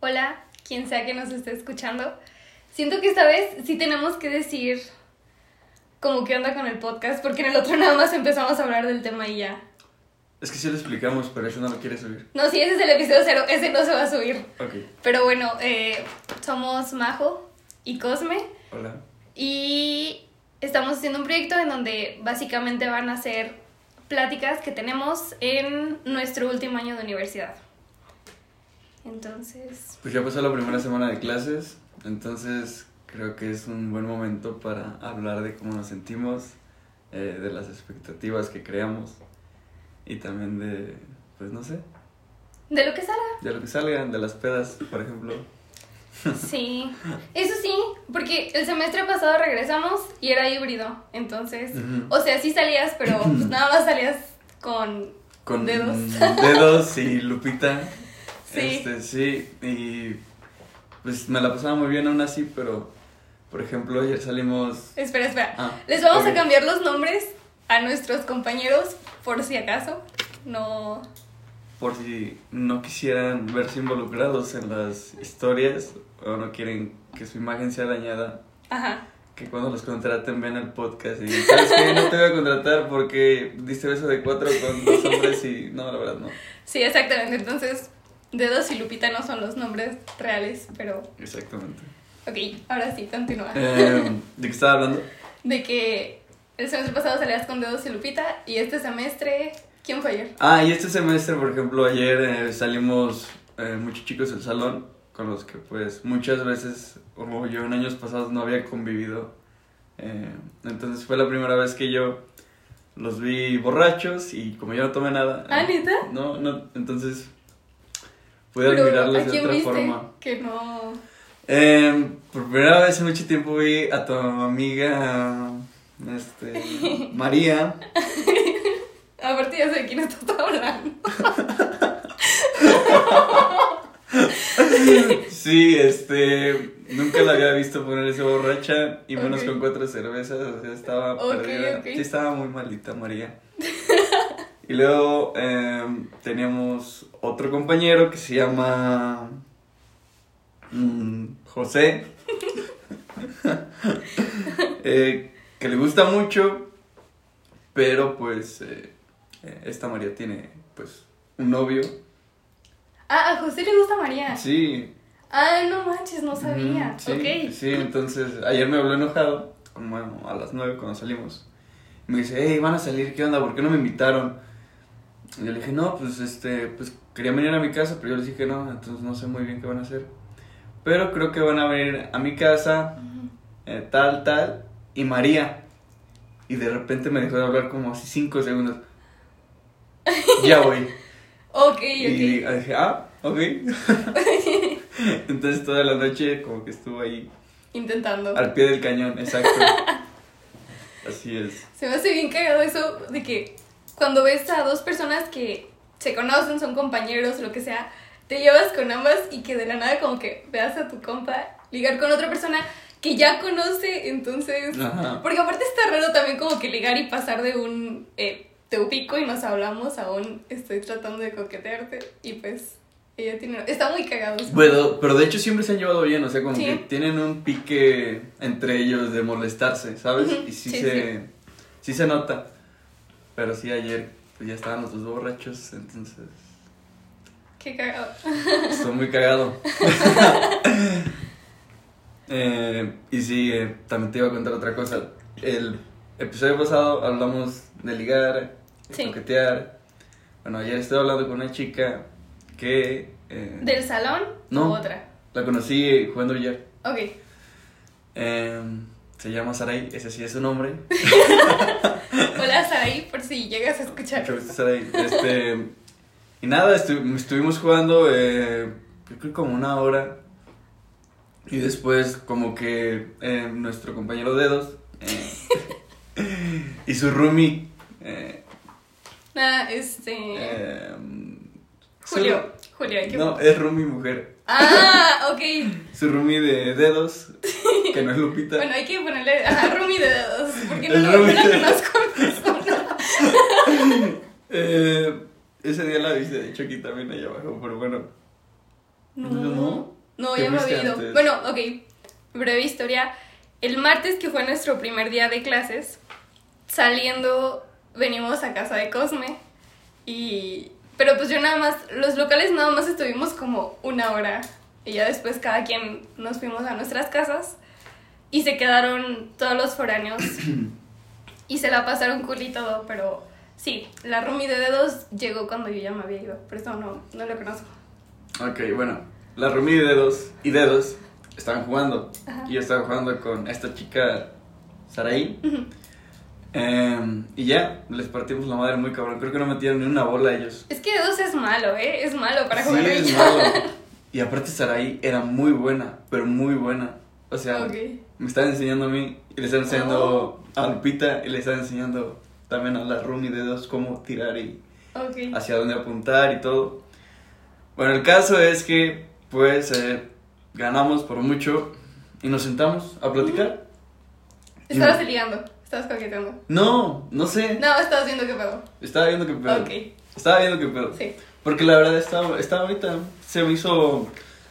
Hola, quien sea que nos esté escuchando. Siento que esta vez sí tenemos que decir como qué onda con el podcast, porque en el otro nada más empezamos a hablar del tema y ya. Es que sí lo explicamos, pero eso no lo quiere subir. No, sí, ese es el episodio cero, ese no se va a subir. Ok. Pero bueno, eh, somos Majo y Cosme Hola. y estamos haciendo un proyecto en donde básicamente van a ser pláticas que tenemos en nuestro último año de universidad. Entonces, Pues ya pasó la primera semana de clases, entonces creo que es un buen momento para hablar de cómo nos sentimos, eh, de las expectativas que creamos y también de, pues no sé, de lo que salga. de lo que salgan, de las pedas, por ejemplo. Sí, eso sí, porque el semestre pasado regresamos y era híbrido, entonces, Ujú. o sea, sí salías, pero pues nada más salías con, Con dedos. dedos y Lupita. Sí. Este, sí, y pues me la pasaba muy bien aún así, pero por ejemplo ayer salimos... Espera, espera. Ah, Les vamos a cambiar los nombres a nuestros compañeros por si acaso. No. por si no quisieran verse involucrados en las historias o no quieren que su imagen sea dañada, Ajá. que cuando los contraten ven el podcast y digan, ¿sabes qué? No te voy a contratar porque diste beso de cuatro con dos hombres y no, la verdad no. Sí, exactamente. Entonces, Dedos y Lupita no son los nombres reales, pero. Exactamente. Ok, ahora sí, continúa. Eh, ¿De qué estaba hablando? De que el semestre pasado salías con Dedos y Lupita y este semestre. ¿Quién fue ayer? Ah, y este semestre, por ejemplo, ayer eh, salimos eh, muchos chicos del salón con los que pues muchas veces, como yo en años pasados no había convivido. Eh, entonces fue la primera vez que yo los vi borrachos y como yo no tomé nada. Ah, ¿neta? No, no, entonces pude Pero, admirarlos ¿a de otra viste? forma. Que no. Eh, por primera vez en mucho tiempo vi a tu amiga, este, María. Aparte, ya sé de quién estás hablando. Sí, este, nunca la había visto ponerse borracha y menos con cuatro cervezas, o sea, estaba Ok, perdida. ok. Sí, estaba muy malita María. Y luego em, teníamos otro compañero que se llama mm, José, eh, que le gusta mucho, pero pues eh, eh, esta María tiene pues un novio. Ah, a José le gusta María. Sí, Ah, no manches, no sabía. Sí, ok. Sí, entonces ayer me habló enojado, como a las 9 cuando salimos. Me dice, hey, van a salir, ¿qué onda? ¿Por qué no me invitaron? Y yo le dije, no, pues este, pues querían venir a mi casa, pero yo les dije no, entonces no sé muy bien qué van a hacer. Pero creo que van a venir a mi casa, eh, tal, tal, y María. Y de repente me dejó de hablar como así 5 segundos. Ya voy. Ok, Y ok. dije, ah, ok. Entonces toda la noche como que estuvo ahí Intentando. al pie del cañón, exacto. Así es. Se me hace bien cagado eso de que cuando ves a dos personas que se conocen, son compañeros, lo que sea, te llevas con ambas y que de la nada como que veas a tu compa ligar con otra persona que ya conoce, entonces... Ajá. Porque aparte está raro también como que ligar y pasar de un... Eh, te ubico y nos hablamos a un... Estoy tratando de coquetearte y pues... Ella tiene... Está muy cagado. eso. Pero, pero de hecho siempre se han llevado bien, o sea, como Sí. que tienen un pique entre ellos de molestarse, ¿sabes? Y sí, sí, se, sí. se nota. Pero sí, ayer pues ya estaban los dos borrachos, entonces Qué cagado. estoy muy cagado. Eh, y sí, eh, también te iba a contar otra cosa. El episodio pasado hablamos de ligar, de Sí. coquetear. Bueno, ayer estoy hablando con una chica que eh, ¿Del salón No. o otra? la conocí jugando billar. Ok. Se llama Saray, ese sí es su nombre. Hola Saraí, por si llegas a escuchar. Mucho gusto, Saray. Este, y nada, estu- estuvimos jugando, eh, yo creo como una hora. Y después, como que eh, nuestro compañero Dedos eh, y su roomie. eh, Nada, este. eh, Julio. Su- que. no, es roomie mujer. Ah, ok. Su roomie de Dedos, que no es Lupita. Bueno, hay que ponerle. Ajá, Rumi de dedos. Porque no, lo- no Rumi la de- conozco en. Eh, ese día la viste, de hecho aquí también allá abajo, pero bueno. No. No. No, ¿Te ya me había ido. antes? Bueno, ok. Breve historia. El martes, que fue nuestro primer día de clases, saliendo, venimos a casa de Cosme. Y. Pero pues yo nada más. Los locales nada más estuvimos como una hora. Y ya después cada quien nos fuimos a nuestras casas. Y se quedaron todos los foráneos. y se la pasaron cool y todo. Pero sí, la roomie de dedos llegó cuando yo ya me había ido. Por eso no, no lo conozco. Ok, bueno, la Rumi de dedos y dedos estaban jugando. Ajá. Y yo estaba jugando con esta chica, Saraí. Em, y ya, les partimos la madre muy cabrón. Creo que no metieron ni una bola ellos. Es que dedos es malo, ¿eh? Es malo para Sí, jugar es billar. malo. Y aparte Saraí era muy buena, pero muy buena. O sea, me estaba enseñando a mí y le estaba enseñando a Lupita y le estaba enseñando también a la Rumi de dedos cómo tirar y hacia dónde apuntar y todo. Bueno, el caso es que, pues, eh, ganamos por mucho y nos sentamos a platicar. Estabas ligando, estabas coqueteando. No, no sé. No, estabas viendo qué pedo. Estaba viendo qué pedo. Ok, Estaba viendo qué pedo. sí. Porque la verdad estaba, estaba bonita. Se me hizo.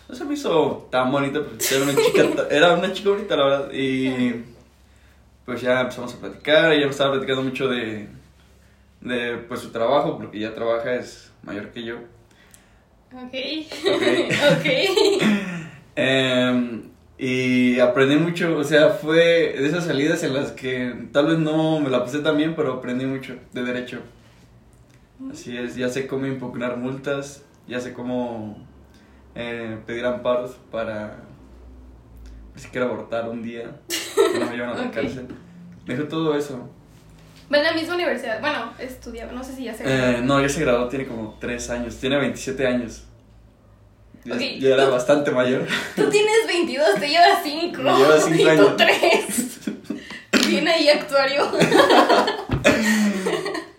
No se me hizo tan bonita, porque era una chica, ta- era una chica bonita, la verdad. Y pues ya empezamos a platicar. Ella me estaba platicando mucho de, de pues su trabajo, porque ya trabaja, es mayor que yo. Ok. Ok. ok. Em, y aprendí mucho, o sea, fue de esas salidas en las que tal vez no me la pasé tan bien, pero aprendí mucho de derecho. Así es, ya sé cómo impugnar multas, ya sé cómo eh, pedir amparos para si quiero abortar un día, no me llevan a la Ok. cárcel. Dijo todo eso. Va en la misma universidad. Bueno, estudiaba, no sé si ya se Eh, no, ya se graduó, tiene como 3 años, tiene 27 años. Ya, Ok, ya era tú- bastante mayor. Tú tienes 22, te llevas 5. Me lleva cinco y años. tú 3. Viene ahí actuario.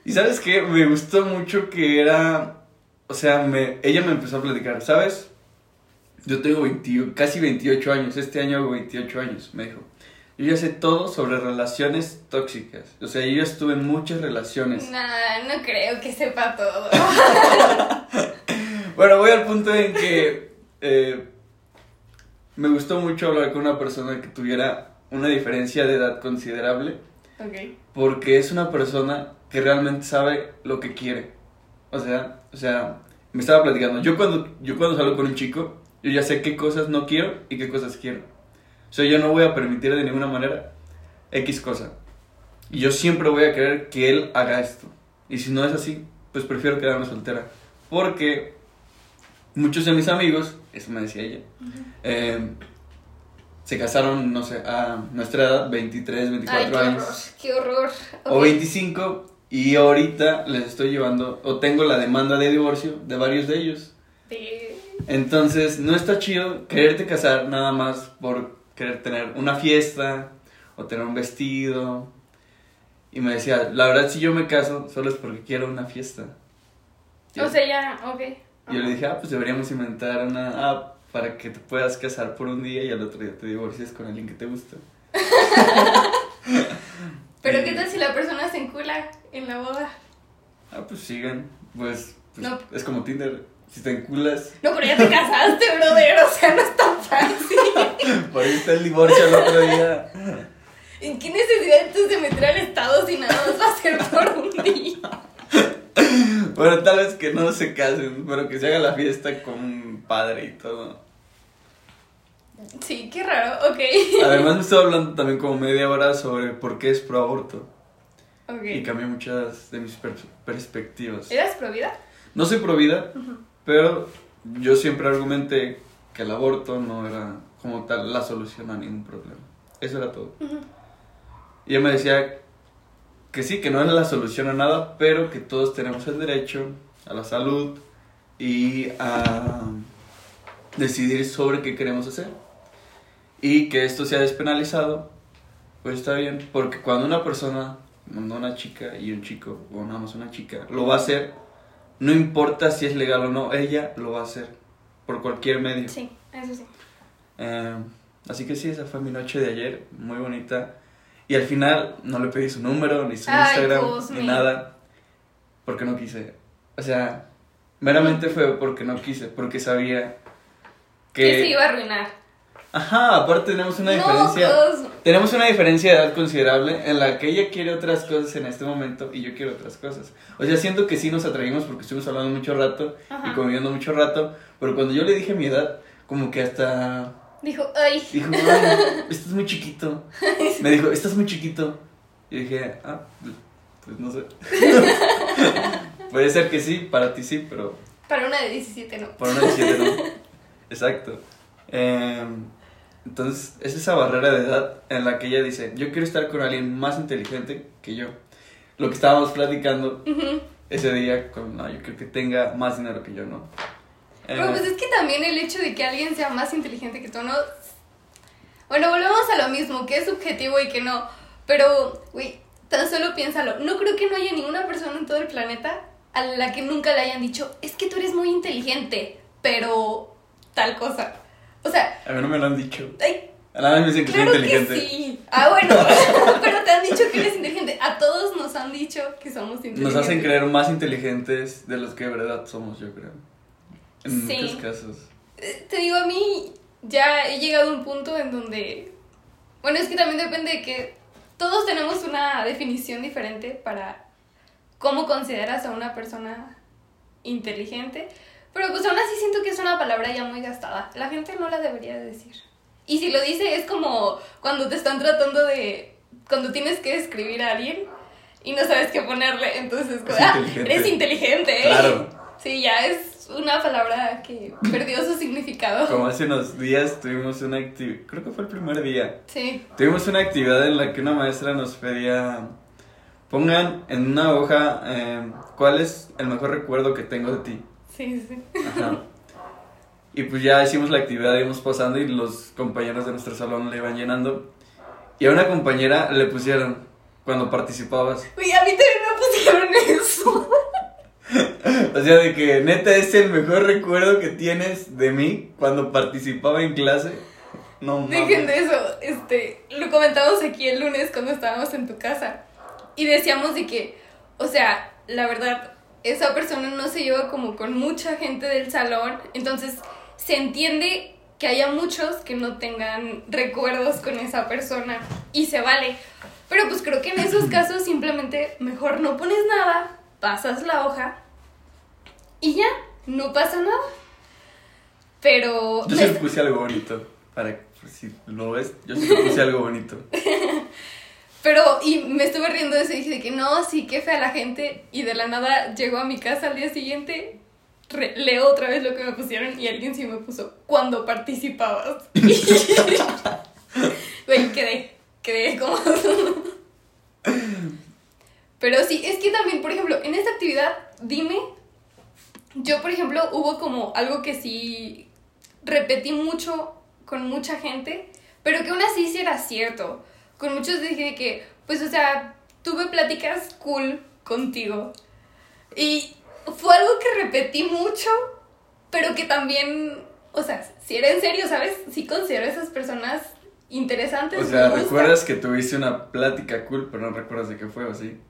Y sabes qué, me gustó mucho que era, o sea, me, ella me empezó a platicar, ¿sabes? Yo tengo 20 casi 28 años, este año hago 28 años, me dijo. Yo ya sé todo sobre relaciones tóxicas, o sea, yo ya estuve en muchas relaciones. Nah, no creo que sepa todo. Bueno, voy al punto en que eh, me gustó mucho hablar con una persona que tuviera una diferencia de edad considerable. ok. Porque es una persona que realmente sabe lo que quiere. O sea, o sea, me estaba platicando. Yo cuando, yo cuando salgo con un chico, yo ya sé qué cosas no quiero y qué cosas quiero. O sea, yo no voy a permitir de ninguna manera X cosa. Y yo siempre voy a querer que él haga esto. Y si no es así, pues prefiero quedarme soltera. Porque muchos de mis amigos, eso me decía ella, eh, se casaron, no sé, a nuestra edad, 23, 24 Ay, qué años horror, qué horror. o Ok. 25 y ahorita les estoy llevando o tengo la demanda de divorcio de varios de ellos. De- Entonces, no está chido quererte casar nada más por querer tener una fiesta o tener un vestido. Y me decía, la verdad si yo me caso solo es porque quiero una fiesta. O sea, ya, ok. Y yo le dije, ah, pues deberíamos inventar una app para que te puedas casar por un día y al otro día te divorcies con alguien que te gusta. Pero ¿qué tal si la persona se encula en la boda? Ah, pues sigan. Pues, pues, No. es como Tinder. Si te enculas, No, pero ya te casaste, brother. O sea, no es tan fácil. Por ahí está el divorcio el otro día. ¿En qué necesidad entonces de meter al Estado si nada más va a ser por un día? Bueno, tal vez que no se casen, pero que se haga la fiesta con un padre y todo. Sí, qué raro. Ok. Además, me estaba hablando también como media hora sobre por qué es pro aborto. Ok. Y cambié muchas de mis per- perspectivas. ¿Eras pro vida? No soy pro vida, pero yo siempre argumenté que el aborto no era como tal la solución a ningún problema. Eso era todo. Y ella me decía que sí, que no es la solución a nada, pero que todos tenemos el derecho a la salud y a decidir sobre qué queremos hacer. Y que esto sea despenalizado, pues está bien, porque cuando una persona, cuando una chica y un chico, o nada más una chica, lo va a hacer, no importa si es legal o no, ella lo va a hacer por cualquier medio. Sí, eso sí. Eh, así que sí, esa fue mi noche de ayer, muy bonita. Y al final no le pedí su número, ni su Ay, Instagram, ni nada, porque no quise. O sea, meramente fue porque no quise, porque sabía Que se iba a arruinar. Ajá, aparte tenemos una No, diferencia. Tenemos una diferencia de edad considerable en la que ella quiere otras cosas en este momento y yo quiero otras cosas. O sea, siento que sí nos atrevimos porque estuvimos hablando mucho rato y Ajá. conviviendo mucho rato, pero cuando yo le dije mi edad, como que hasta Dijo, ay, dijo, "Ay, estás muy chiquito. Me dijo, estás muy chiquito. Y dije, ah, pues no sé. Puede ser que sí, para ti sí, pero para una de 17 no. para una 17 no. Exacto. Em, entonces, es esa barrera de edad en la que ella dice, yo quiero estar con alguien más inteligente que yo. Lo que estábamos platicando ese día, con, no, yo creo que tenga más dinero que yo, ¿no? Pero Eh, pues es que también el hecho de que alguien sea más inteligente que tú, ¿no? Bueno, volvemos a lo mismo, que es subjetivo y que no. Pero, güey, tan solo piénsalo. No creo que no haya ninguna persona en todo el planeta a la que nunca le hayan dicho, es que tú eres muy inteligente, pero tal cosa. O sea, a mí no me lo han dicho. ay, A nada me dicen que claro soy que inteligente. sí. Ah, bueno, pero te han dicho que eres inteligente. A todos nos han dicho que somos inteligentes. Nos hacen creer más inteligentes de los que de verdad somos, yo creo. En Sí. muchos casos. Eh, Te digo, a mí ya he llegado a un punto en donde. Bueno, es que también depende de que todos tenemos una definición diferente para cómo consideras a una persona inteligente. Pero pues aún así siento que es una palabra ya muy gastada. La gente no la debería de decir. Y si lo dice es como cuando te están tratando de... Cuando tienes que describir a alguien y no sabes qué ponerle, entonces Es "Ah, inteligente". eres inteligente. ¿eh?". Claro. Sí, ya es una palabra que perdió su significado. Como hace unos días tuvimos una actividad, creo que fue el primer día, Sí. tuvimos una actividad en la que una maestra nos pedía, pongan en una hoja eh, cuál es el mejor recuerdo que tengo de ti. Sí, sí. Ajá. Y pues ya hicimos la actividad, íbamos pasando y los compañeros de nuestro salón le iban llenando. Y a una compañera le pusieron, cuando participabas, Uy, a mí también me pusieron eso. o sea, de que neta es el mejor recuerdo que tienes de mí cuando participaba en clase. No mames. Dejen de eso. Este, lo comentamos aquí el lunes cuando estábamos en tu casa. Y decíamos de que, o sea, la verdad, esa persona no se lleva como con mucha gente del salón. Entonces, se entiende que haya muchos que no tengan recuerdos con esa persona. Y se vale. Pero pues creo que en esos casos simplemente mejor no pones nada, pasas la hoja y ya, no pasa nada. Pero... Yo sí le puse algo bonito. Para pues, si lo ves, yo le puse algo bonito. Pero, y me estuve riendo de eso y dije de que no, sí, qué fea la gente. Y de la nada llegó a mi casa al día siguiente, re- leo otra vez lo que me pusieron y alguien sí me puso, cuando participabas. Güey, quedé, quedé como... Pero sí, es que también, por ejemplo, en esta actividad, dime, yo, por ejemplo, hubo como algo que sí repetí mucho con mucha gente, pero que aún así sí era cierto. Con muchos dije que, pues, o sea, tuve pláticas cool contigo. Y fue algo que repetí mucho, pero que también, o sea, si era en serio, ¿sabes? Sí considero a esas personas interesantes. O sea, recuerdas que tuviste una plática cool, pero no recuerdas de qué fue o así.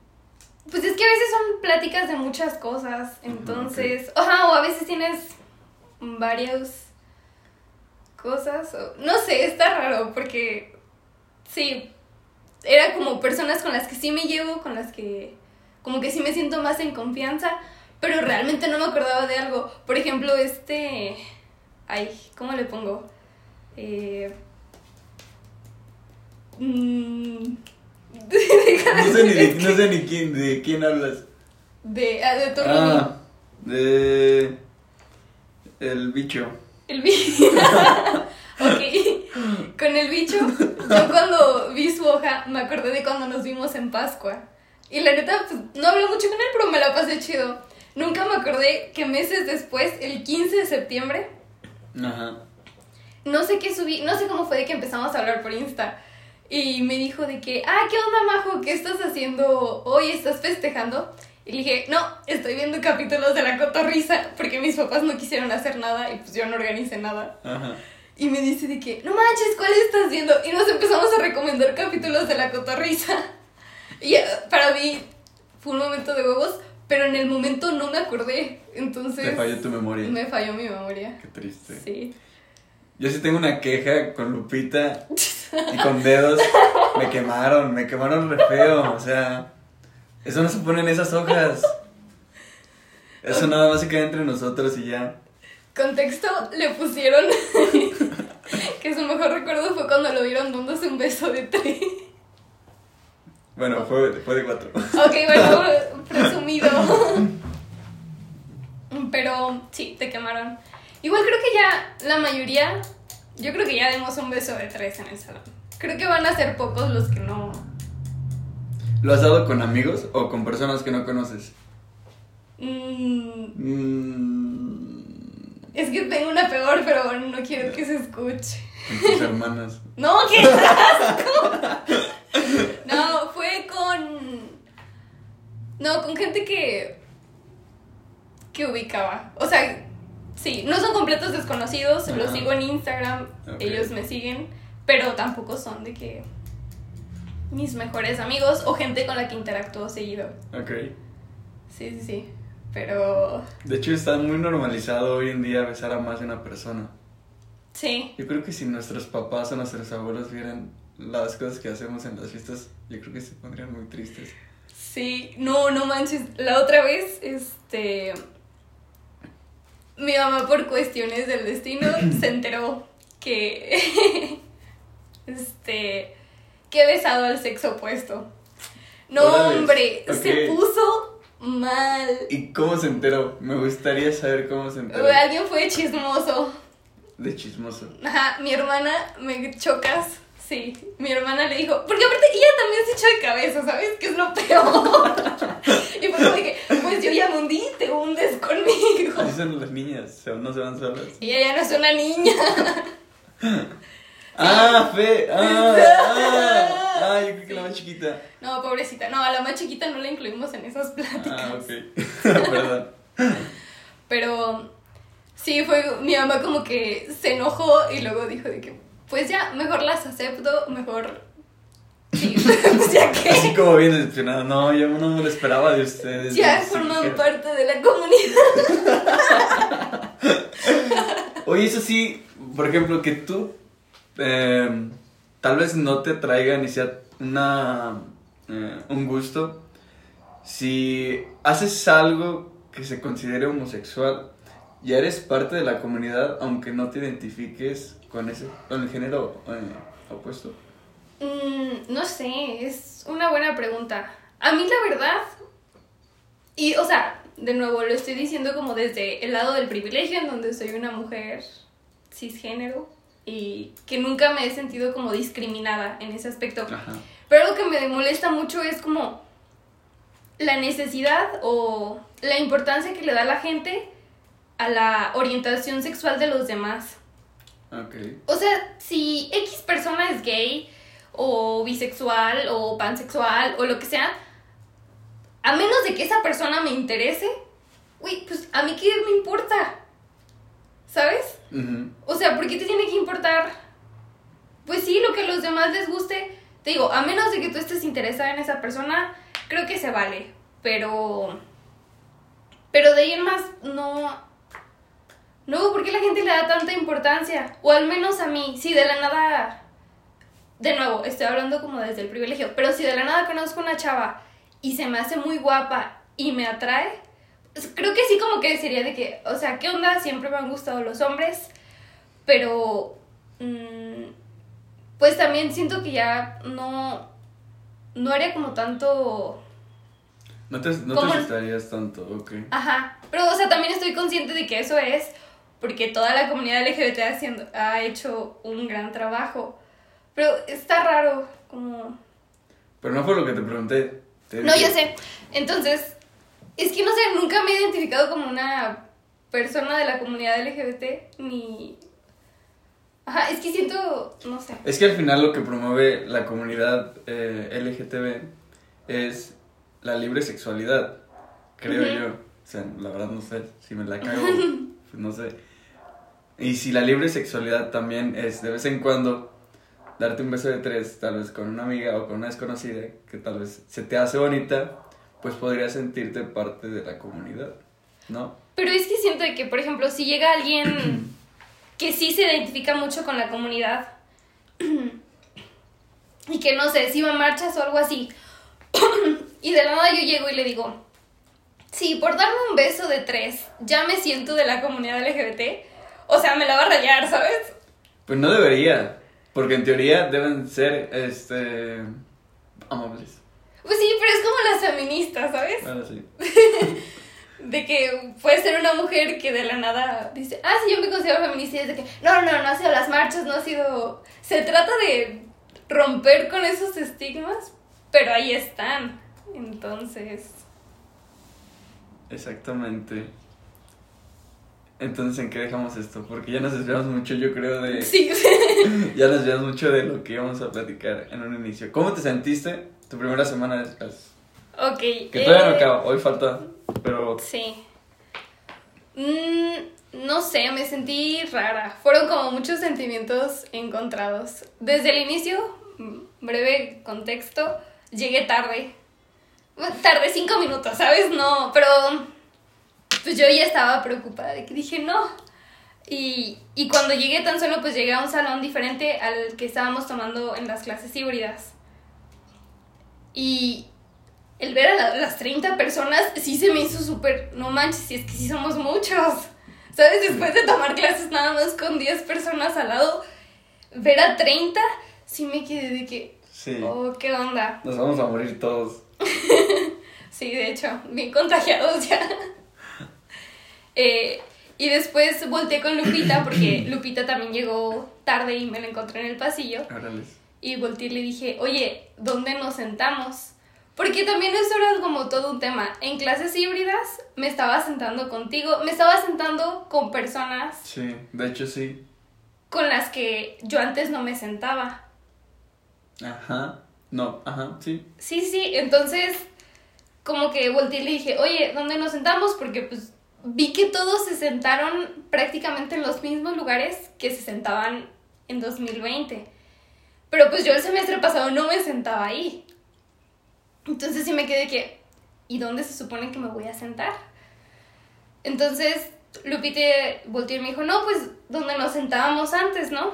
Pues es que a veces son pláticas de muchas cosas, entonces, ajá, o a veces tienes varias cosas, o- no sé, está raro porque sí, era como personas con las que sí me llevo, con las que como que sí me siento más en confianza, pero realmente no me acordaba de algo. Por ejemplo, este, ay, ¿cómo le pongo? Eh... mm, No sé ni, de, no sé ni quién, de quién hablas. De, ah, de Tommy. Ah, de... El bicho. El bicho. ok. Con el bicho, yo cuando vi su hoja me acordé de cuando nos vimos en Pascua. Y la neta, pues no hablé mucho con él, pero me la pasé chido. Nunca me acordé que meses después, el 15 de septiembre, Ajá. no sé qué subí, no sé cómo fue de que empezamos a hablar por Insta. Y me dijo de que, ah, ¿qué onda, Majo? ¿Qué estás haciendo hoy? ¿Estás festejando? Y le dije, no, estoy viendo capítulos de La Cotorrisa porque mis papás no quisieron hacer nada y pues yo no organicé nada. Ajá. Y me dice de que, no manches, ¿cuál estás viendo? Y nos empezamos a recomendar capítulos de La Cotorrisa. Y eh, para mí fue un momento de huevos, pero en el momento no me acordé. Entonces... Te falló tu memoria. Me falló mi memoria. Qué triste. Sí. Yo sí tengo una queja con Lupita y con dedos. Me quemaron, me quemaron re feo. O sea, eso no se pone en esas hojas. Eso nada más se queda entre nosotros y ya. Contexto, le pusieron que su mejor recuerdo fue cuando lo vieron dándose un beso de tres. Bueno, fue, fue de cuatro. Ok, bueno, presumido. Pero sí, te quemaron. Igual creo que ya la mayoría, yo creo que ya dimos un beso de tres en el salón. Creo que van a ser pocos los que no. ¿Lo has dado con amigos o con personas que no conoces? Mm, Mm, es que tengo una peor, pero no quiero que se escuche. con tus hermanas. No, qué asco. No, fue con. No, con gente que. que ubicaba. O sea, sí, no son completos desconocidos, los sigo en Instagram, ellos me siguen, pero tampoco son de que. mis mejores amigos o gente con la que interactúo seguido. Ok. Sí, sí, sí. Pero. De hecho, está muy normalizado hoy en día besar a más de una persona. Sí. Yo creo que si nuestros papás o nuestros abuelos vieran las cosas que hacemos en las fiestas, yo creo que se pondrían muy tristes. Sí, no, no manches. La otra vez, este. Mi mamá, por cuestiones del destino, se enteró que. este. que he besado al sexo opuesto. No, Órale, hombre, se puso mal. ¿Y cómo se enteró? Me gustaría saber cómo se enteró. Alguien fue chismoso. De chismoso. Ajá, mi hermana, me chocas. Sí, mi hermana le dijo, porque aparte ella también se echó de cabeza, ¿sabes? Que es lo peor. y fue como dije, pues yo ya me hundí, te hundes conmigo. Así son las niñas, se- no se van solas. Y ella ya no es una niña. ¡Ah, Fe! ¡Ah! ¡Ah! ¡Ah! Yo creo que la más chiquita. No, pobrecita, no, a la más chiquita no la incluimos en esas pláticas. Ah, ok. Perdón. Pero sí, fue mi mamá como que se enojó y luego dijo de que, pues ya, mejor las acepto, mejor... Sí, ya que... Así como bien decepcionado. No, yo no me lo esperaba de ustedes. Ya Sí, forman parte de la comunidad. Oye, eso sí, por ejemplo, que tú eh, tal vez no te traiga ni sea una, eh, un gusto. Si haces algo que se considere homosexual, ya eres parte de la comunidad, aunque no te identifiques con ese, con el género eh, opuesto. Mm, no sé, es una buena pregunta. A mí la verdad, y o sea, de nuevo lo estoy diciendo como desde el lado del privilegio, en donde soy una mujer cisgénero y que nunca me he sentido como discriminada en ese aspecto. Ajá. Pero algo que me molesta mucho es como la necesidad o la importancia que le da la gente a la orientación sexual de los demás. Ok. O sea, si X persona es gay o bisexual o pansexual o lo que sea, a menos de que esa persona me interese, uy, pues a mí qué me importa. ¿Sabes? O sea, ¿por qué te tiene que importar? Pues sí, lo que a los demás les guste. Te digo, a menos de que tú estés interesada en esa persona, creo que se vale. Pero. Pero de ahí en más, no. No, ¿por qué la gente le da tanta importancia? O al menos a mí, si de la nada. De nuevo, estoy hablando como desde el privilegio. Pero si de la nada conozco una chava y se me hace muy guapa y me atrae, pues creo que sí como que sería de que, o sea, ¿qué onda? Siempre me han gustado los hombres, pero mm, pues también siento que ya no, no haría como tanto, No te, no te asustarías tanto, ok. ajá, pero o sea, también estoy consciente de que eso es porque toda la comunidad LGBT haciendo, ha hecho un gran trabajo, pero está raro, como... Pero no fue lo que te pregunté. Te No, dije- yo sé. Entonces, es que no sé, nunca me he identificado como una persona de la comunidad LGBT, ni... Ajá, es que siento, no sé. Es que al final lo que promueve la comunidad eh, LGTB es la libre sexualidad, creo yo. O sea, la verdad no sé, si me la cago, pues no sé. Y si la libre sexualidad también es de vez en cuando darte un beso de tres, tal vez con una amiga o con una desconocida, que tal vez se te hace bonita, pues podrías sentirte parte de la comunidad, ¿no? Pero es que siento que, por ejemplo, si llega alguien que sí se identifica mucho con la comunidad. y que no sé, si va a marchas o algo así. y de la nada yo llego y le digo, sí, por darme un beso de tres, ya me siento de la comunidad LGBT. O sea, me la va a rayar, ¿sabes? Pues no debería, porque en teoría deben ser, este, amables. Pues sí, pero es como las feministas, ¿sabes? Ahora sí. De que puede ser una mujer que de la nada dice, ah, sí, yo me considero feminista y es de que, no, no, no ha sido las marchas, no ha sido... Se trata de romper con esos estigmas, pero ahí están. Entonces... Exactamente. Entonces, ¿en qué dejamos esto? Porque ya nos desviamos mucho, yo creo, de... Sí, Ya nos desviamos mucho de lo que íbamos a platicar en un inicio. ¿Cómo te sentiste tu primera semana de clases? ok. Que todavía no eh, acaba, hoy falta, pero... Sí. Mm, no sé, me sentí rara. Fueron como muchos sentimientos encontrados. Desde el inicio, mm, breve contexto, llegué tarde. Tarde cinco minutos, ¿sabes? No, pero pues yo ya estaba preocupada de que dije no. Y, y cuando llegué tan solo, pues llegué a un salón diferente al que estábamos tomando en las clases híbridas. Y el ver a la- las 30 personas sí se me hizo súper, no manches, si es que sí somos muchos. ¿Sabes? Después de tomar clases nada más con 10 personas al lado, ver a 30, sí me quedé de que, Sí, oh, ¿qué onda? nos vamos a morir todos. Sí, de hecho, bien contagiados ya. Eh, y después volteé con Lupita, porque Lupita también llegó tarde y me la encontré en el pasillo. Órales. Y volteé y le dije, oye, ¿dónde nos sentamos? Porque también eso era como todo un tema. En clases híbridas me estaba sentando contigo, me estaba sentando con personas Sí, de hecho sí. con las que yo antes no me sentaba. Ajá. No, ajá, sí. Sí, sí, entonces como que volteé y le dije, oye, ¿dónde nos sentamos? Porque pues vi que todos se sentaron prácticamente en los mismos lugares que se sentaban en 2020. Pero pues yo el semestre pasado no me sentaba ahí. Entonces sí me quedé que, ¿y dónde se supone que me voy a sentar? Entonces Lupite volteó y me dijo, no, pues donde nos sentábamos antes, ¿no?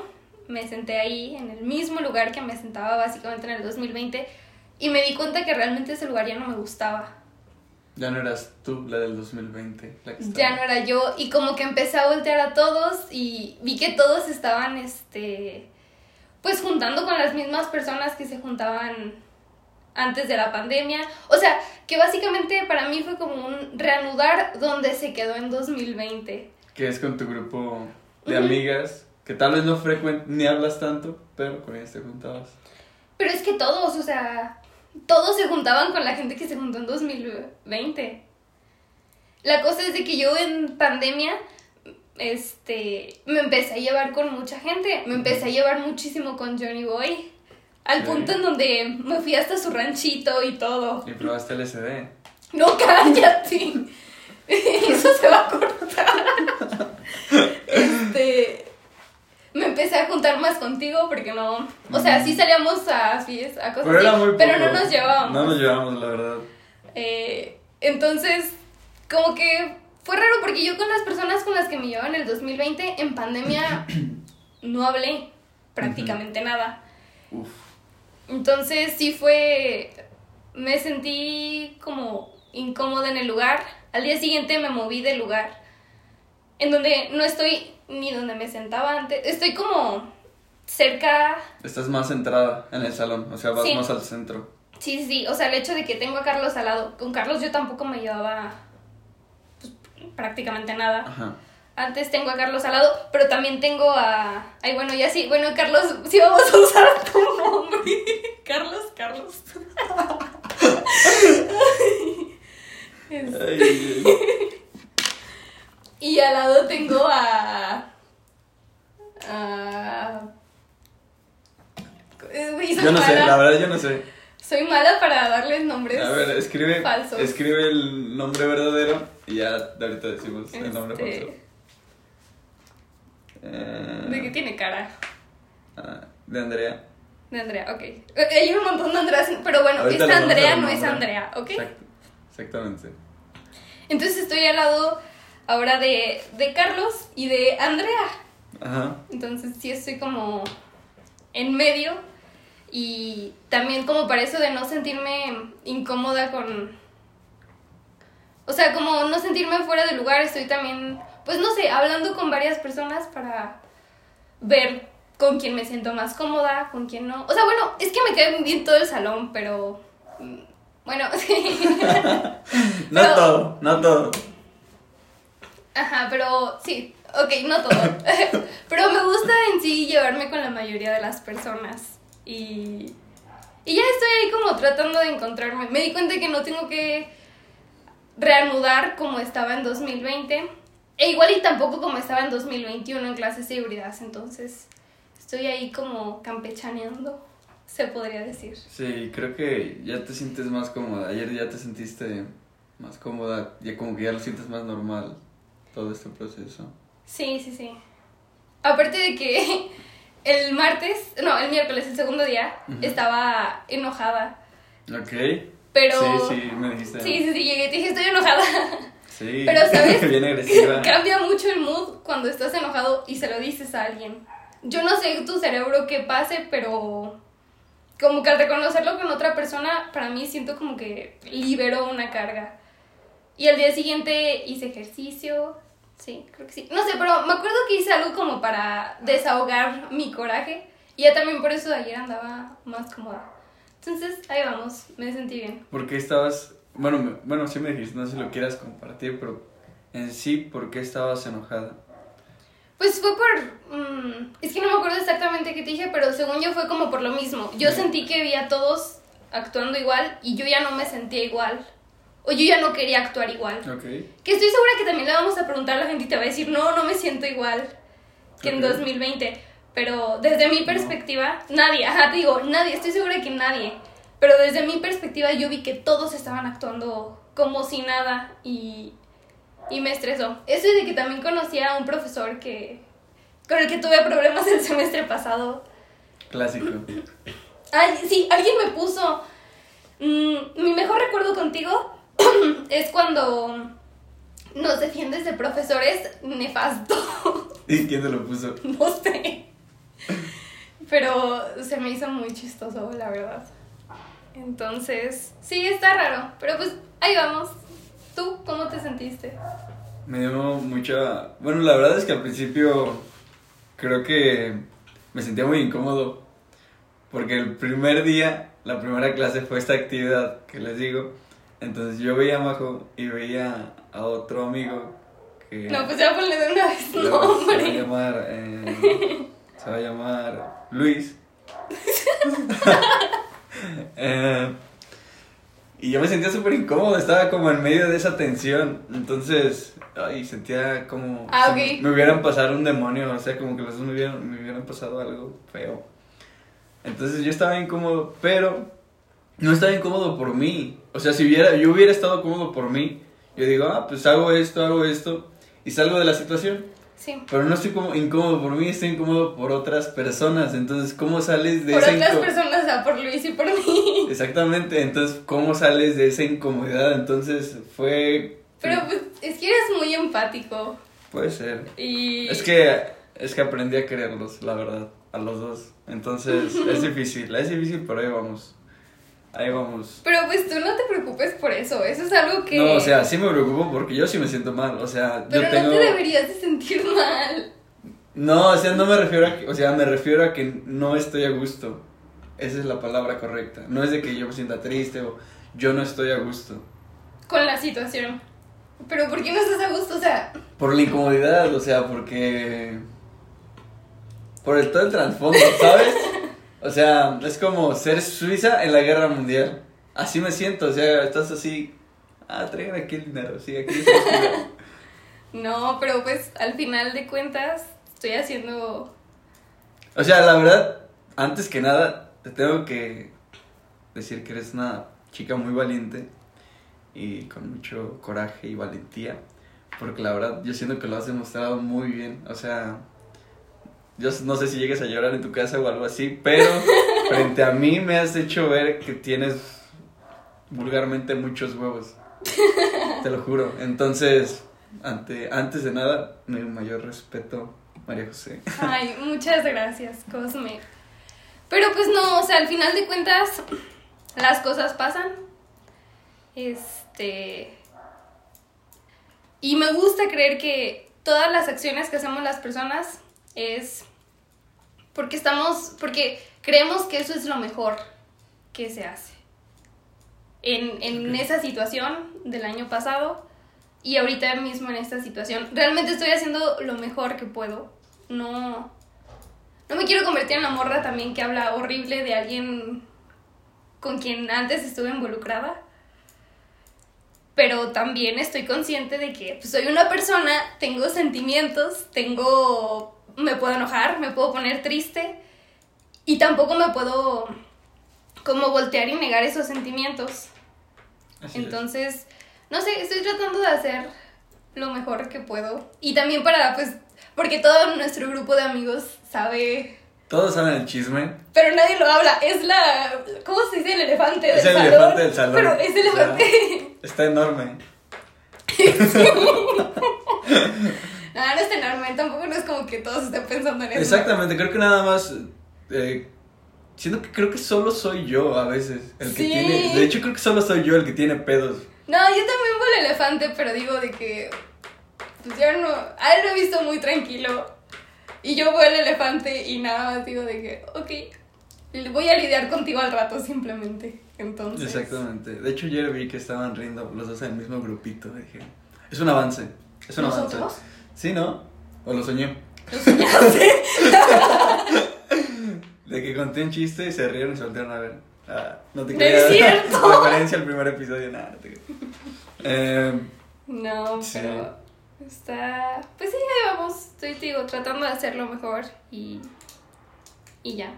Me senté ahí en el mismo lugar que me sentaba básicamente en el 2020 y me di cuenta que realmente ese lugar ya no me gustaba. Ya no eras tú la del 2020. La que Ya no era yo y como que empecé a voltear a todos y vi que todos estaban, este, pues juntando con las mismas personas que se juntaban antes de la pandemia. O sea, que básicamente para mí fue como un reanudar donde se quedó en 2020. Que es con tu grupo de amigas, que tal vez no frecuent ni hablas tanto, pero con ellas te juntabas. Pero es que todos, o sea, todos se juntaban con la gente que se juntó en 2020. La cosa es de que yo en pandemia, este, me empecé a llevar con mucha gente. Me empecé a llevar muchísimo con Johnny Boy. Al Sí. punto en donde me fui hasta su ranchito y todo. Y probaste LSD. No, cállate. Eso se va a cortar. Este. Me empecé a juntar más contigo porque no. O sea, sí salíamos a fiestas, a cosas Pero era muy pero no nos llevábamos. No nos llevábamos, la verdad. Eh, entonces, como que fue raro porque yo con las personas con las que me llevaba en el 2020, en pandemia, no hablé prácticamente nada. Uf. Entonces sí fue, me sentí como incómoda en el lugar. Al día siguiente me moví del lugar, en donde no estoy ni donde me sentaba antes. Estoy como cerca, Estás más centrada en el salón, o sea, vas Sí. más al centro. sí, sí, o sea, el hecho de que tengo a Carlos al lado. Con Carlos yo tampoco me llevaba pues, prácticamente nada. Ajá. Antes tengo a Carlos al lado, pero también tengo a... Ay, bueno, ya sí. Bueno, Carlos, sí vamos a usar tu nombre. Carlos, Carlos. Es- Ay, ay. Y al lado tengo a... a... Yo no sé, la verdad yo no sé. Soy mala para darles nombres. A ver, escribe, falsos. escribe el nombre verdadero y ya ahorita decimos el nombre Este, falso. Eh, ¿De qué tiene cara? ah, de Andrea. De Andrea, ok. Eh, Hay un montón de Andreas, pero bueno, Ahorita es le vamos a Andrea, no es nombre. Andrea, ¿ok? Exacto, exactamente. Entonces estoy al lado ahora de, de Carlos y de Andrea. Ajá. Entonces sí estoy como en medio y también como para eso de no sentirme incómoda con... O sea, como no sentirme fuera de lugar, estoy también, pues no sé, hablando con varias personas para ver con quién me siento más cómoda, con quién no. O sea, bueno, es que me cae muy bien todo el salón, pero... mm, Bueno, sí. No Pero- todo, no todo. Ajá, pero sí, ok, no todo. pero me gusta en sí llevarme con la mayoría de las personas. Y, y ya estoy ahí como tratando de encontrarme. Me di cuenta que no tengo que reanudar como estaba en 2020. E igual y tampoco como estaba en 2021 en clases híbridas. Entonces estoy ahí como campechaneando, se podría decir. Sí, creo que ya te sientes más cómoda. Ayer ya te sentiste más cómoda, ya como que ya lo sientes más normal todo este proceso. Sí, sí, sí. Aparte de que el martes, no, el miércoles, el segundo día, estaba enojada. Ok. Pero. Sí, sí, me dijiste. Sí, sí, sí, llegué y te dije, estoy enojada. Sí. Pero, ¿sabes? Bien agresiva. Cambia mucho el mood cuando estás enojado y se lo dices a alguien. Yo no sé tu cerebro qué pase, pero como que al reconocerlo con otra persona, para mí siento como que liberó una carga. Y al día siguiente hice ejercicio. Sí, creo que sí. No sé, pero me acuerdo que hice algo como para desahogar mi coraje. Y ya también por eso ayer andaba más cómoda. Entonces, ahí vamos, me sentí bien. ¿Por qué estabas.? Bueno, me- bueno, sí me dijiste, no sé si lo quieras compartir, pero en sí, ¿por qué estabas enojada? Pues fue por... mm, es que no me acuerdo exactamente qué te dije, pero según yo fue como por lo mismo. Yo Ya. sentí que vi a todos actuando igual y yo ya no me sentía igual. O yo ya no quería actuar igual. Ok. Que estoy segura que también le vamos a preguntar a la gente y te va a decir, no, no me siento igual que en Ok. 2020. Pero desde mi No. perspectiva, nadie, ajá, te digo, nadie, estoy segura que nadie. Pero desde mi perspectiva yo vi que todos estaban actuando como si nada y, y me estresó. Eso y de que también conocí a un profesor que con el que tuve problemas el semestre pasado. Clásico. Ay, sí, alguien me puso. mm, mi mejor recuerdo contigo es cuando nos defiendes de profesores nefasto. ¿Y quién te lo puso? No sé. Pero se me hizo muy chistoso, la verdad. Entonces, sí, está raro. Pero pues ahí vamos. ¿Tú cómo te sentiste? Me dio mucha... Bueno, la verdad es que al principio creo que me sentía muy incómodo porque el primer día, la primera clase fue esta actividad que les digo. Entonces yo veía a Majo y veía a otro amigo que... No, pues ya ponle de una vez luego se va a nombre. llamar... eh, se va a llamar Luis. Eh, y yo me sentía súper incómodo, estaba como en medio de esa tensión. Entonces, ay, sentía como Ah, me hubieran pasado un demonio, o sea, como que los dos me hubieran, me hubieran pasado algo feo. Entonces yo estaba incómodo, pero no estaba incómodo por mí. O sea, si hubiera, yo hubiera estado cómodo por mí, yo digo, ah, pues hago esto, hago esto, y salgo de la situación. Sí. Pero no estoy como incómodo por mí, estoy incómodo por otras personas. Entonces, ¿cómo sales de Por esa otras personas, o sea, por Luis y por mí. Exactamente, entonces, ¿cómo sales de esa incomodidad? Entonces, fue... Pero pues es que eres muy empático. Puede ser. Y. Es que, es que aprendí a quererlos, la verdad, a los dos. Entonces, es difícil, es difícil, pero ahí vamos. Ahí vamos. Pero pues tú no te preocupes por eso. Eso es algo que. No, o sea, sí me preocupo porque yo sí me siento mal, o sea, Pero yo tengo... no te deberías de sentir mal. No, o sea, no me refiero a que, o sea, me refiero a que no estoy a gusto. Esa es la palabra correcta. No es de que yo me sienta triste o yo no estoy a gusto. con la situación. Pero ¿por qué no estás a gusto? O sea, Por la incomodidad, o sea, porque... Por el todo el trasfondo, ¿sabes? O sea, es como ser Suiza en la guerra mundial. Así me siento, o sea, estás así... Ah, traigan aquí el dinero, sí, aquí está el dinero. no, pero pues al final de cuentas estoy haciendo... O sea, la verdad, antes que nada, te tengo que decir que eres una chica muy valiente y con mucho coraje y valentía. Porque la verdad, yo siento que lo has demostrado muy bien. O sea, yo no sé si llegues a llorar en tu casa o algo así, pero frente a mí me has hecho ver que tienes vulgarmente muchos huevos. Te lo juro. Entonces, ante, antes de nada, mi mayor respeto María José. Ay, muchas gracias, Cosme. Pero pues no, o sea, al final de cuentas, las cosas pasan. Este. Y me gusta creer que todas las acciones que hacemos las personas es porque estamos, porque creemos que eso es lo mejor que se hace. En, en esa situación del año pasado y ahorita mismo en esta situación, realmente estoy haciendo lo mejor que puedo. No, no me quiero convertir en la morra también que habla horrible de alguien con quien antes estuve involucrada. Pero también estoy consciente de que pues, soy una persona, tengo sentimientos, tengo... me puedo enojar, me puedo poner triste y tampoco me puedo como voltear y negar esos sentimientos. Así es. Entonces, no sé, estoy tratando de hacer lo mejor que puedo. Y también para, pues, porque todo nuestro grupo de amigos sabe, Todos saben el chisme. pero nadie lo habla. Es la, ¿cómo se dice? El elefante del Es el salón. elefante del salón. Pero es elefante. Está enorme. Ah, no es enorme, tampoco no es como que todos estén pensando en eso. Exactamente, creo que nada más. Eh, siento que creo que solo soy yo a veces. El que Sí. tiene. De hecho, creo que solo soy yo el que tiene pedos. No, yo también voy el elefante, pero digo de que. Pues yo no. A él lo he visto muy tranquilo. Y yo el elefante y nada más digo de que, ok. Voy a lidiar contigo al rato simplemente. Entonces. Exactamente. De hecho, ayer vi que estaban riendo los dos en el mismo grupito. Dije, es un avance. Es un ¿Nosotros? avance. Sí, ¿no? O lo soñé. Lo soñaste. De que conté un chiste y se rieron y se voltearon a ver. Ah, no te No creas. es cierto. Referencia al primer episodio, nada, no te. Eh, no, Sí. pero. Está. Pues sí, ahí vamos. Estoy, te digo, tratando de hacerlo mejor y. Y ya.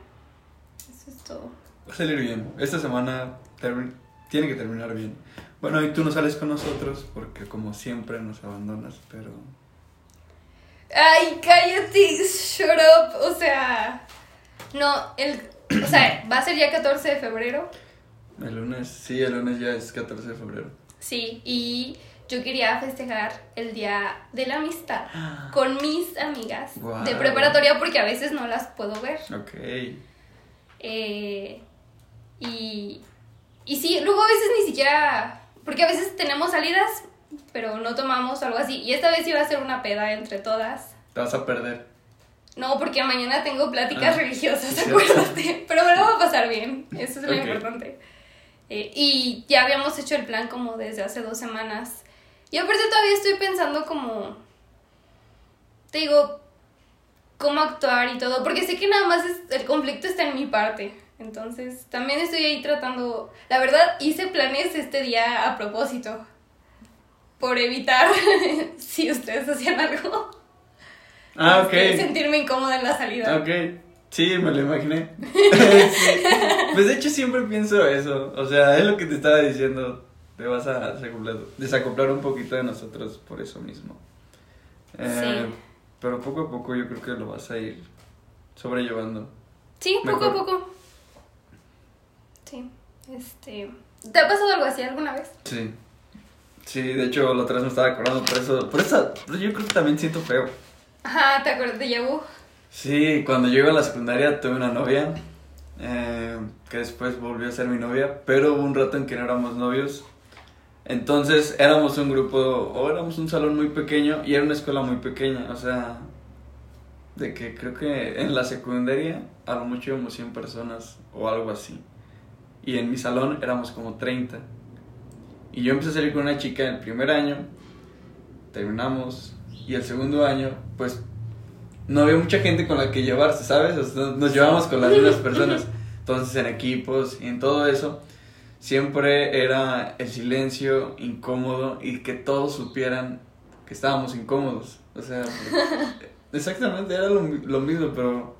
Eso es todo. va a salir bien. Esta semana tiene que terminar bien. Bueno, y tú no sales con nosotros porque como siempre nos abandonas, pero... Ay, cállate, shut up. O sea, no, el. O sea, va a ser ya 14 de febrero. El lunes, sí, el lunes ya es 14 de febrero. Sí, y yo quería festejar el día de la amistad con mis amigas Guau. de preparatoria porque a veces no las puedo ver. Ok. Eh, y, y sí, luego a veces ni siquiera. Porque a veces tenemos salidas, pero no tomamos o algo así. Y esta vez iba a ser una peda entre todas. Te vas a perder. No, porque mañana tengo pláticas Ah, religiosas, acuérdate. Pero me lo voy a pasar bien, eso es lo importante. Eh, y ya habíamos hecho el plan como desde hace dos semanas. Y aparte todavía estoy pensando como, te digo, cómo actuar y todo, porque sé que nada más es- el conflicto está en mi parte. Entonces, también estoy ahí tratando, la verdad, hice planes este día a propósito, por evitar si ustedes hacían algo. Ah, ok. Sentirme incómoda en la salida. Ok. Sí, me lo imaginé. Sí. Pues de hecho siempre pienso eso. O sea, es lo que te estaba diciendo. Te vas a desacoplar, desacoplar un poquito de nosotros por eso mismo. Eh, Sí. Pero poco a poco yo creo que lo vas a ir sobrellevando. Sí, poco Mejor. a poco. Sí, este... ¿Te ha pasado algo así alguna vez? Sí. Sí, de hecho la otra vez me estaba acordando por eso. Por eso yo creo que también siento feo. Ajá, ¿te acuerdas de Yabu? Sí, cuando yo iba a la secundaria tuve una novia eh, que después volvió a ser mi novia, pero hubo un rato en que no éramos novios. Entonces éramos un grupo, o éramos un salón muy pequeño y era una escuela muy pequeña, o sea, de que creo que en la secundaria a lo mucho íbamos 100 personas o algo así. Y en mi salón éramos como 30. Y yo empecé a salir con una chica el primer año, terminamos, y el segundo año, pues no había mucha gente con la que llevarse, ¿sabes? O sea, nos llevamos con las mismas personas. Entonces, en equipos y en todo eso, siempre era el silencio incómodo y que todos supieran que estábamos incómodos. O sea, exactamente, era lo, lo mismo, pero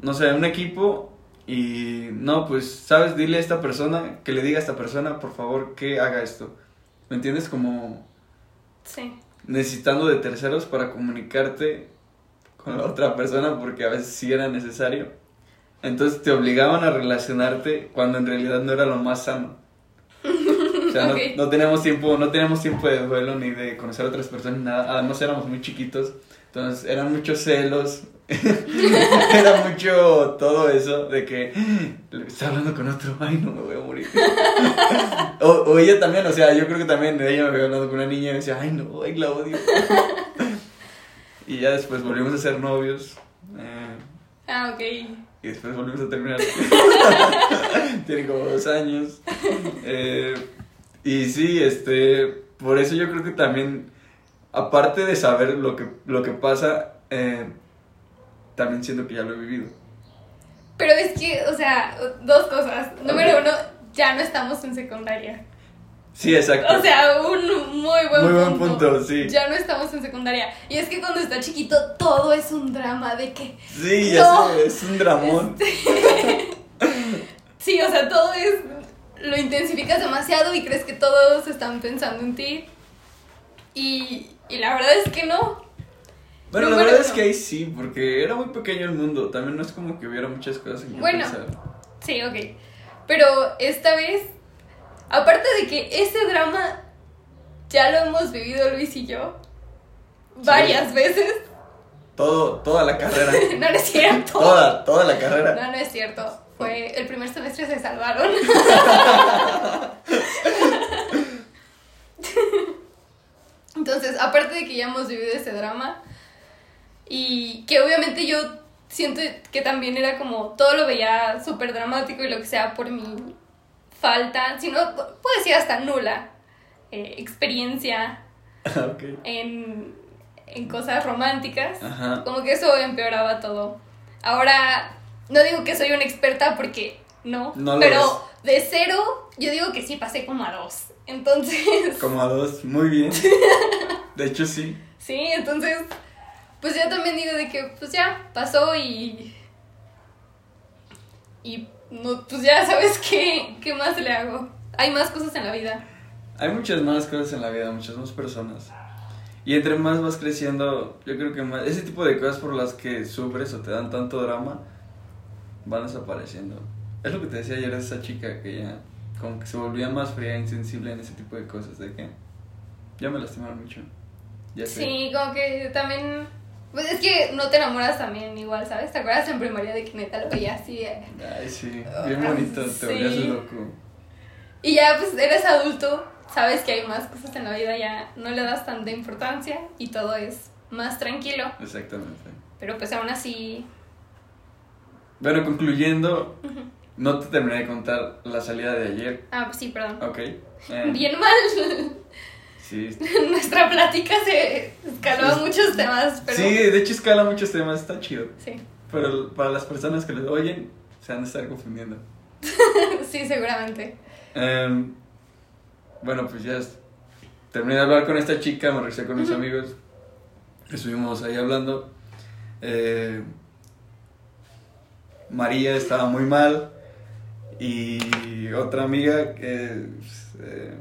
no sé, un equipo y no, pues, ¿sabes? Dile a esta persona, que le diga a esta persona, por favor, que haga esto. ¿Me entiendes? Como Sí. necesitando de terceros para comunicarte con la otra persona porque a veces sí era necesario. Entonces te obligaban a relacionarte cuando en realidad no era lo más sano. O sea, no- no, teníamos tiempo, no teníamos tiempo de duelo ni de conocer a otras personas ni nada. Además éramos muy chiquitos. Entonces eran muchos celos, era mucho todo eso de que está hablando con otro, ay no me voy a morir. o, o, ella también, o sea, yo creo que también ella me había hablado con una niña y decía, ay no, ay la odio. y ya después volvimos a ser novios. Eh, ah, ok. Y después volvimos a terminar. Tiene como dos años. Eh, y sí, este, por eso yo creo que también, aparte de saber lo que, lo que pasa, eh, también siento que ya lo he vivido. Pero es que, o sea, dos cosas. Número uno, ya no estamos en secundaria. Sí, exacto. O sea, un muy buen Muy punto. buen punto, sí. Ya no estamos en secundaria. Y es que cuando está chiquito todo es un drama de que... Sí, ya sé, es un dramón. Sí, o sea, todo es... Lo intensificas demasiado y crees que todos están pensando en ti. Y, y la verdad es que no. Bueno, la verdad es que ahí sí, porque era muy pequeño el mundo. También no es como que hubiera muchas cosas en que Bueno. pensar. Sí, ok. Pero esta vez, aparte de que ese drama ya lo hemos vivido Luis y yo varias veces. Todo, toda la carrera. No, no es cierto. toda, toda la carrera. No, no es cierto. Fue el primer semestre se salvaron. Entonces, aparte de que ya hemos vivido ese drama y que obviamente yo siento que también era como todo lo veía súper dramático y lo que sea por mi falta, si no, puedo decir hasta nula eh, experiencia en, en cosas románticas, Ajá. como que eso empeoraba todo. Ahora, no digo que soy una experta porque no, pero de cero, yo digo que sí pasé como a dos. Entonces, Como a dos, muy bien. De hecho, sí. sí, entonces, pues yo también digo de que, pues ya, pasó y. Y, no, pues ya sabes qué, qué más le hago. Hay más cosas en la vida. Hay muchas más cosas en la vida, muchas más personas. Y entre más vas creciendo, yo creo que más, ese tipo de cosas por las que sufres o te dan tanto drama van desapareciendo. Es lo que te decía ayer de esa chica que ya como que se volvía más fría e insensible en ese tipo de cosas, de que ya me lastimaron mucho. Ya sé. Sí, como que también. Pues es que no te enamoras también igual, ¿sabes? ¿Te acuerdas en primaria de que neta lo veía así? eh? Ay, sí, bien bonito, te volvías loco. Y ya pues eres adulto, sabes que hay más cosas en la vida, ya no le das tanta importancia y todo es más tranquilo. Exactamente. Pero pues aún así. Bueno, concluyendo, no te terminé de contar la salida de ayer, Ah, pues sí, perdón. ¿ok? Eh, Bien mal. Sí, Nuestra plática se escaló a muchos temas, pero. Sí, de hecho escala muchos temas, está chido. Sí, Pero para las personas que lo oyen, se han de estar confundiendo. sí, seguramente. Em, bueno, pues ya terminé de hablar con esta chica, me regresé con mis amigos. Estuvimos ahí hablando. Eh, María estaba muy mal. Y otra amiga que. pues, eh,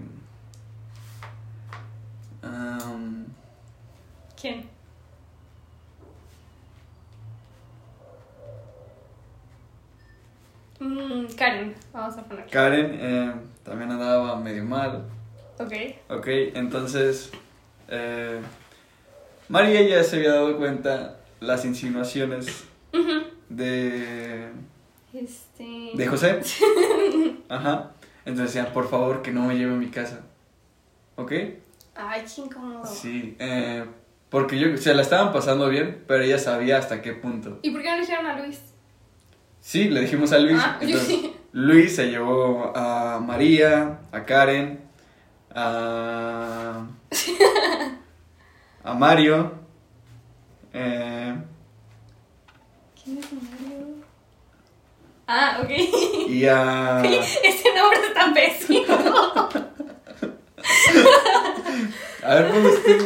¿Quién? Mm, Karen, vamos a poner. Karen eh, también andaba medio mal. Ok. Ok, entonces eh, María ya se había dado cuenta las insinuaciones de, Este. de José. Ajá. Entonces decían, por favor, que no me lleve a mi casa. ¿Ok? Ay, qué incómodo. Sí. eh, porque yo, se la estaban pasando bien, pero ella sabía hasta qué punto. ¿Y por qué no le dijeron a Luis? Sí, le dijimos a Luis. Ah, yo entonces, sí. Luis se llevó a María, a Karen, a, a Mario. eh, ¿Quién es Mario? Ah, ok. y a, Ese nombre está pésimo. a ver, ¿cómo estoy?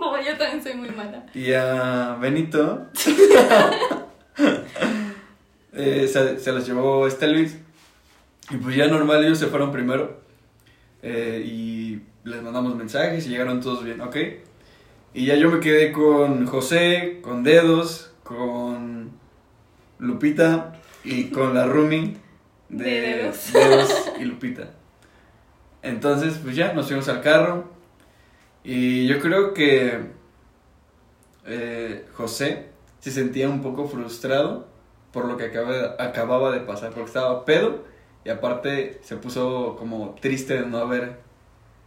No, yo también soy muy mala. y a Benito. Eh, se, se los llevó este Luis. Y pues ya normal, ellos se fueron primero. Eh, y les mandamos mensajes y llegaron todos bien, ¿ok? Y ya yo me quedé con José, con Dedos, con Lupita y con la Rumi de, De y Lupita. Entonces, pues ya nos fuimos al carro. Y yo creo que eh, José se sentía un poco frustrado por lo que acaba- acababa de pasar, porque estaba pedo y aparte se puso como triste de no haber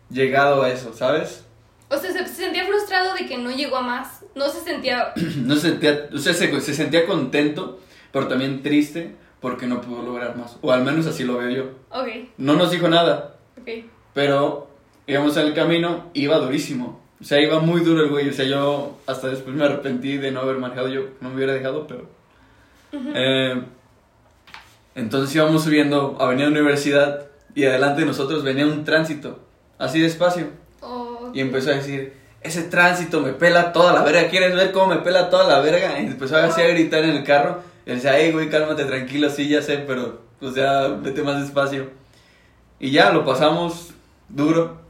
llegado a eso, ¿sabes? O sea, se, se sentía frustrado de que no llegó a más. No se sentía. No se sentía, o sea, se, se sentía contento, pero también triste porque no pudo lograr más, o al menos así lo veo yo. Ok, No nos dijo nada, ok. pero íbamos en el camino, iba durísimo. O sea, iba muy duro el güey. O sea, yo hasta después me arrepentí de no haber manejado. Yo no me hubiera dejado, pero. Eh, entonces íbamos subiendo Avenida Universidad y adelante de nosotros venía un tránsito, así despacio. Oh, Y empezó a decir: Ese tránsito me pela toda la verga. ¿Quieres ver cómo me pela toda la verga? Y empezó así a gritar en el carro. Y él decía: Hey, güey, cálmate, tranquilo, sí, ya sé, pero. O sea, vete más despacio. Y ya lo pasamos duro.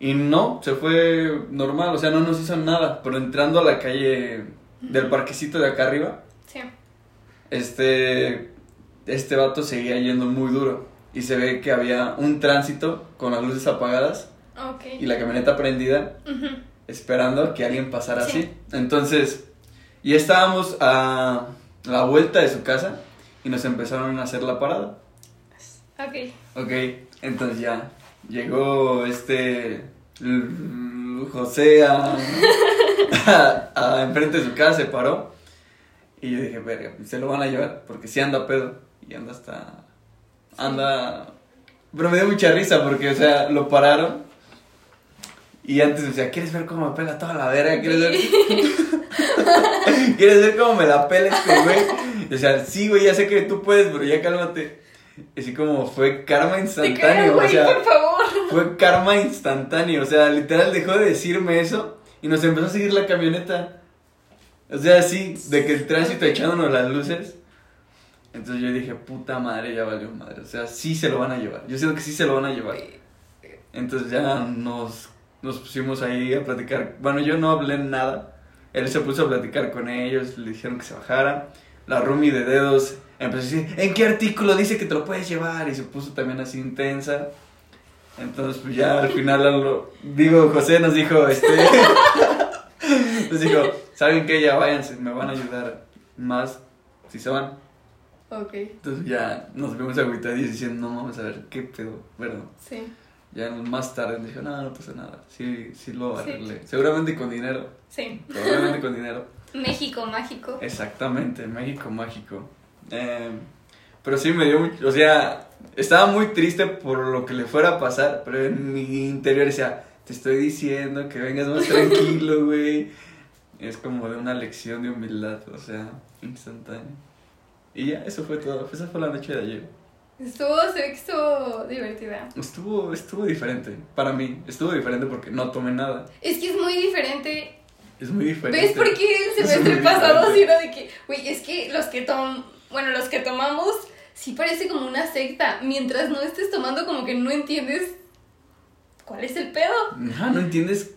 Y no, se fue normal, o sea, no nos hizo nada. Pero entrando a la calle del parquecito de acá arriba, sí. este, este vato seguía yendo muy duro. Y se ve que había un tránsito con las luces apagadas Ok. y la camioneta prendida, esperando que alguien pasara Sí. así. Entonces, ya estábamos a la vuelta de su casa y nos empezaron a hacer la parada. Ok. Ok, entonces ya llegó este José a, a- a enfrente de su casa, se paró. Y yo dije, verga, se lo van a llevar, porque sí anda pedo. Y anda hasta. Anda. Pero me dio mucha risa porque, o sea, lo pararon. Y antes decía, ¿quieres ver cómo me pela toda la verga? ¿Quieres ver, ¿Quieres ver cómo me la pela este güey? O sea, sí, güey, ya sé que tú puedes, pero ya cálmate. Así como fue karma instantáneo, cagas, o güey, sea, por favor. fue karma instantáneo, o sea, literal dejó de decirme eso y nos empezó a seguir la camioneta. O sea, sí, de que el tránsito echándonos las luces. Entonces yo dije, puta madre, ya valió madre. O sea, sí se lo van a llevar. Yo siento que sí se lo van a llevar. Entonces ya nos, nos pusimos ahí a platicar. Bueno, yo no hablé nada. Él se puso a platicar con ellos, le dijeron que se bajara. La Rumi de dedos empezó a decir, ¿en qué artículo dice que te lo puedes llevar? Y se puso también así intensa. Entonces, pues ya al final, lo- digo, José nos dijo, este, nos dijo, ¿saben qué? Ya váyanse, me van a ayudar más si se van. Ok. Entonces ya nos vimos agüitadillos diciendo, no vamos a ver qué pedo, ¿verdad? Sí. Ya más tarde me dijo, no, no pasa nada. Sí, sí lo Sí. arreglé. Seguramente con dinero. Sí. Probablemente con dinero. México mágico. Exactamente, México mágico. Eh, pero sí me dio mucho, o sea, estaba muy triste por lo que le fuera a pasar, pero en mi interior decía, te estoy diciendo que vengas más tranquilo, güey. Es como de una lección de humildad, o sea, instantánea. Y ya, eso fue todo. Esa fue la noche de ayer. Estuvo, estuvo divertida. Estuvo, estuvo diferente, para mí. Estuvo diferente porque no tomé nada. Es que es muy diferente. Es muy diferente. ¿Ves por qué el Es semestre pasado era de que, güey, es que los que tom, bueno, los que tomamos sí parece como una secta. Mientras no estés tomando como que no entiendes cuál es el pedo. Ajá, no entiendes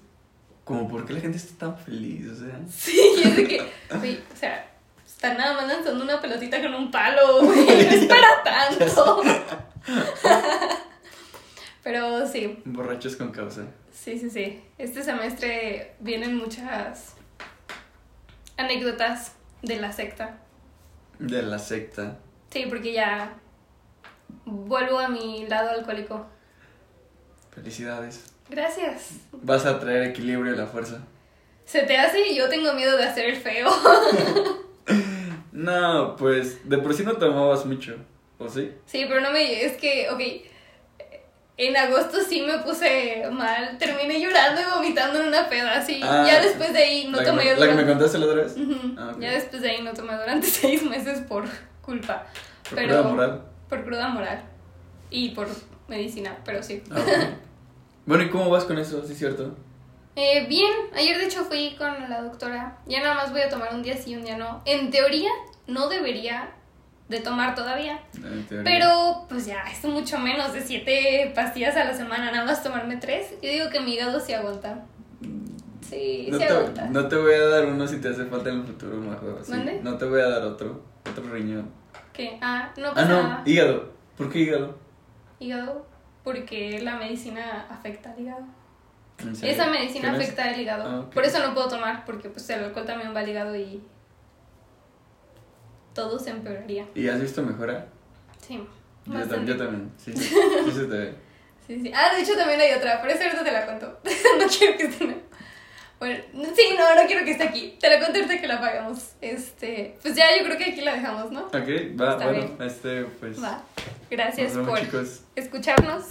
como por qué la gente está tan feliz, o sea. Sí, es de que, güey, o sea, están nada más lanzando una pelotita con un palo, güey, no es para tanto. Pero sí, Borrachos con causa. sí, sí, sí. Este semestre vienen muchas anécdotas de la secta. De la secta. Sí, porque ya vuelvo a mi lado alcohólico. Felicidades. Gracias. Vas a traer equilibrio y la fuerza. Se te hace y yo tengo miedo de hacer el feo. No, pues de por sí no tomabas mucho, ¿o sí? Sí, pero no me... Es que, ok, en agosto sí me puse mal. Terminé llorando y vomitando en una peda, así. Ah, ya después de ahí no tomé me- la que me durante... contaste la otra vez. Ah. Ya después de ahí no tomé durante seis meses por culpa. Por pero- prueba moral. Por cruda moral. Y por medicina, pero sí. Ah, bueno, ¿y cómo vas con eso? ¿Sí es cierto? Eh, bien, ayer de hecho fui con la doctora. Ya nada más voy a tomar un día sí, un día no. En teoría, no debería de tomar todavía. Pero, pues ya, es mucho menos de siete pastillas a la semana, nada más tomarme tres. Yo digo que mi hígado sí aguanta. Sí, No sí te, aguanta. no te voy a dar uno si te hace falta en el futuro, Majo. Sí, ¿Mande? No te voy a dar otro. Otro riñón. ¿Qué? Ah, no Ah, pasa no. nada. Hígado. ¿Por qué hígado? Hígado, porque la medicina afecta al hígado. Esa medicina afecta el hígado. Ah, ok. Por eso no puedo tomar, porque pues el alcohol también va al hígado y todo se empeoraría. ¿Y has visto mejora? Sí. Yo, tam- bastante. yo también, sí. Sí se te ve. Sí, sí. Ah, de hecho también hay otra, pero esa ahorita te la cuento. no quiero que esté. en- Bueno, sí, no, no quiero que esté aquí. Te la cuento ahorita que la pagamos. Este, pues ya yo creo que aquí la dejamos, ¿no? Ok, va, bueno, bien. este, pues. Va. Gracias vemos, por chicos. escucharnos.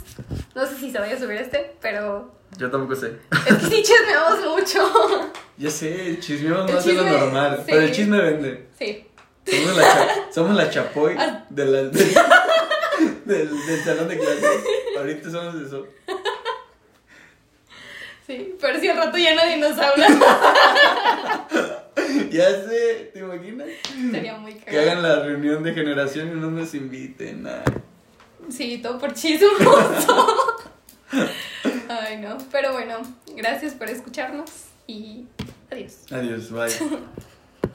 No sé si se vaya a subir este, pero Yo tampoco sé. es que sí chismeamos mucho. Ya sé, chismeamos El más de lo normal. sí. Pero el chisme vende. Sí. Somos la, cha- somos la chapoy Ah. de la, de- del, del salón de clases. Ahorita somos eso. Sí, pero si al rato ya nadie nos habla, Ya sé, ¿te imaginas? sería muy Que hagan la reunión de generación y no nos inviten. ah. Sí, todo por chismoso. Ay, no. Pero bueno, gracias por escucharnos y adiós. Adiós, bye.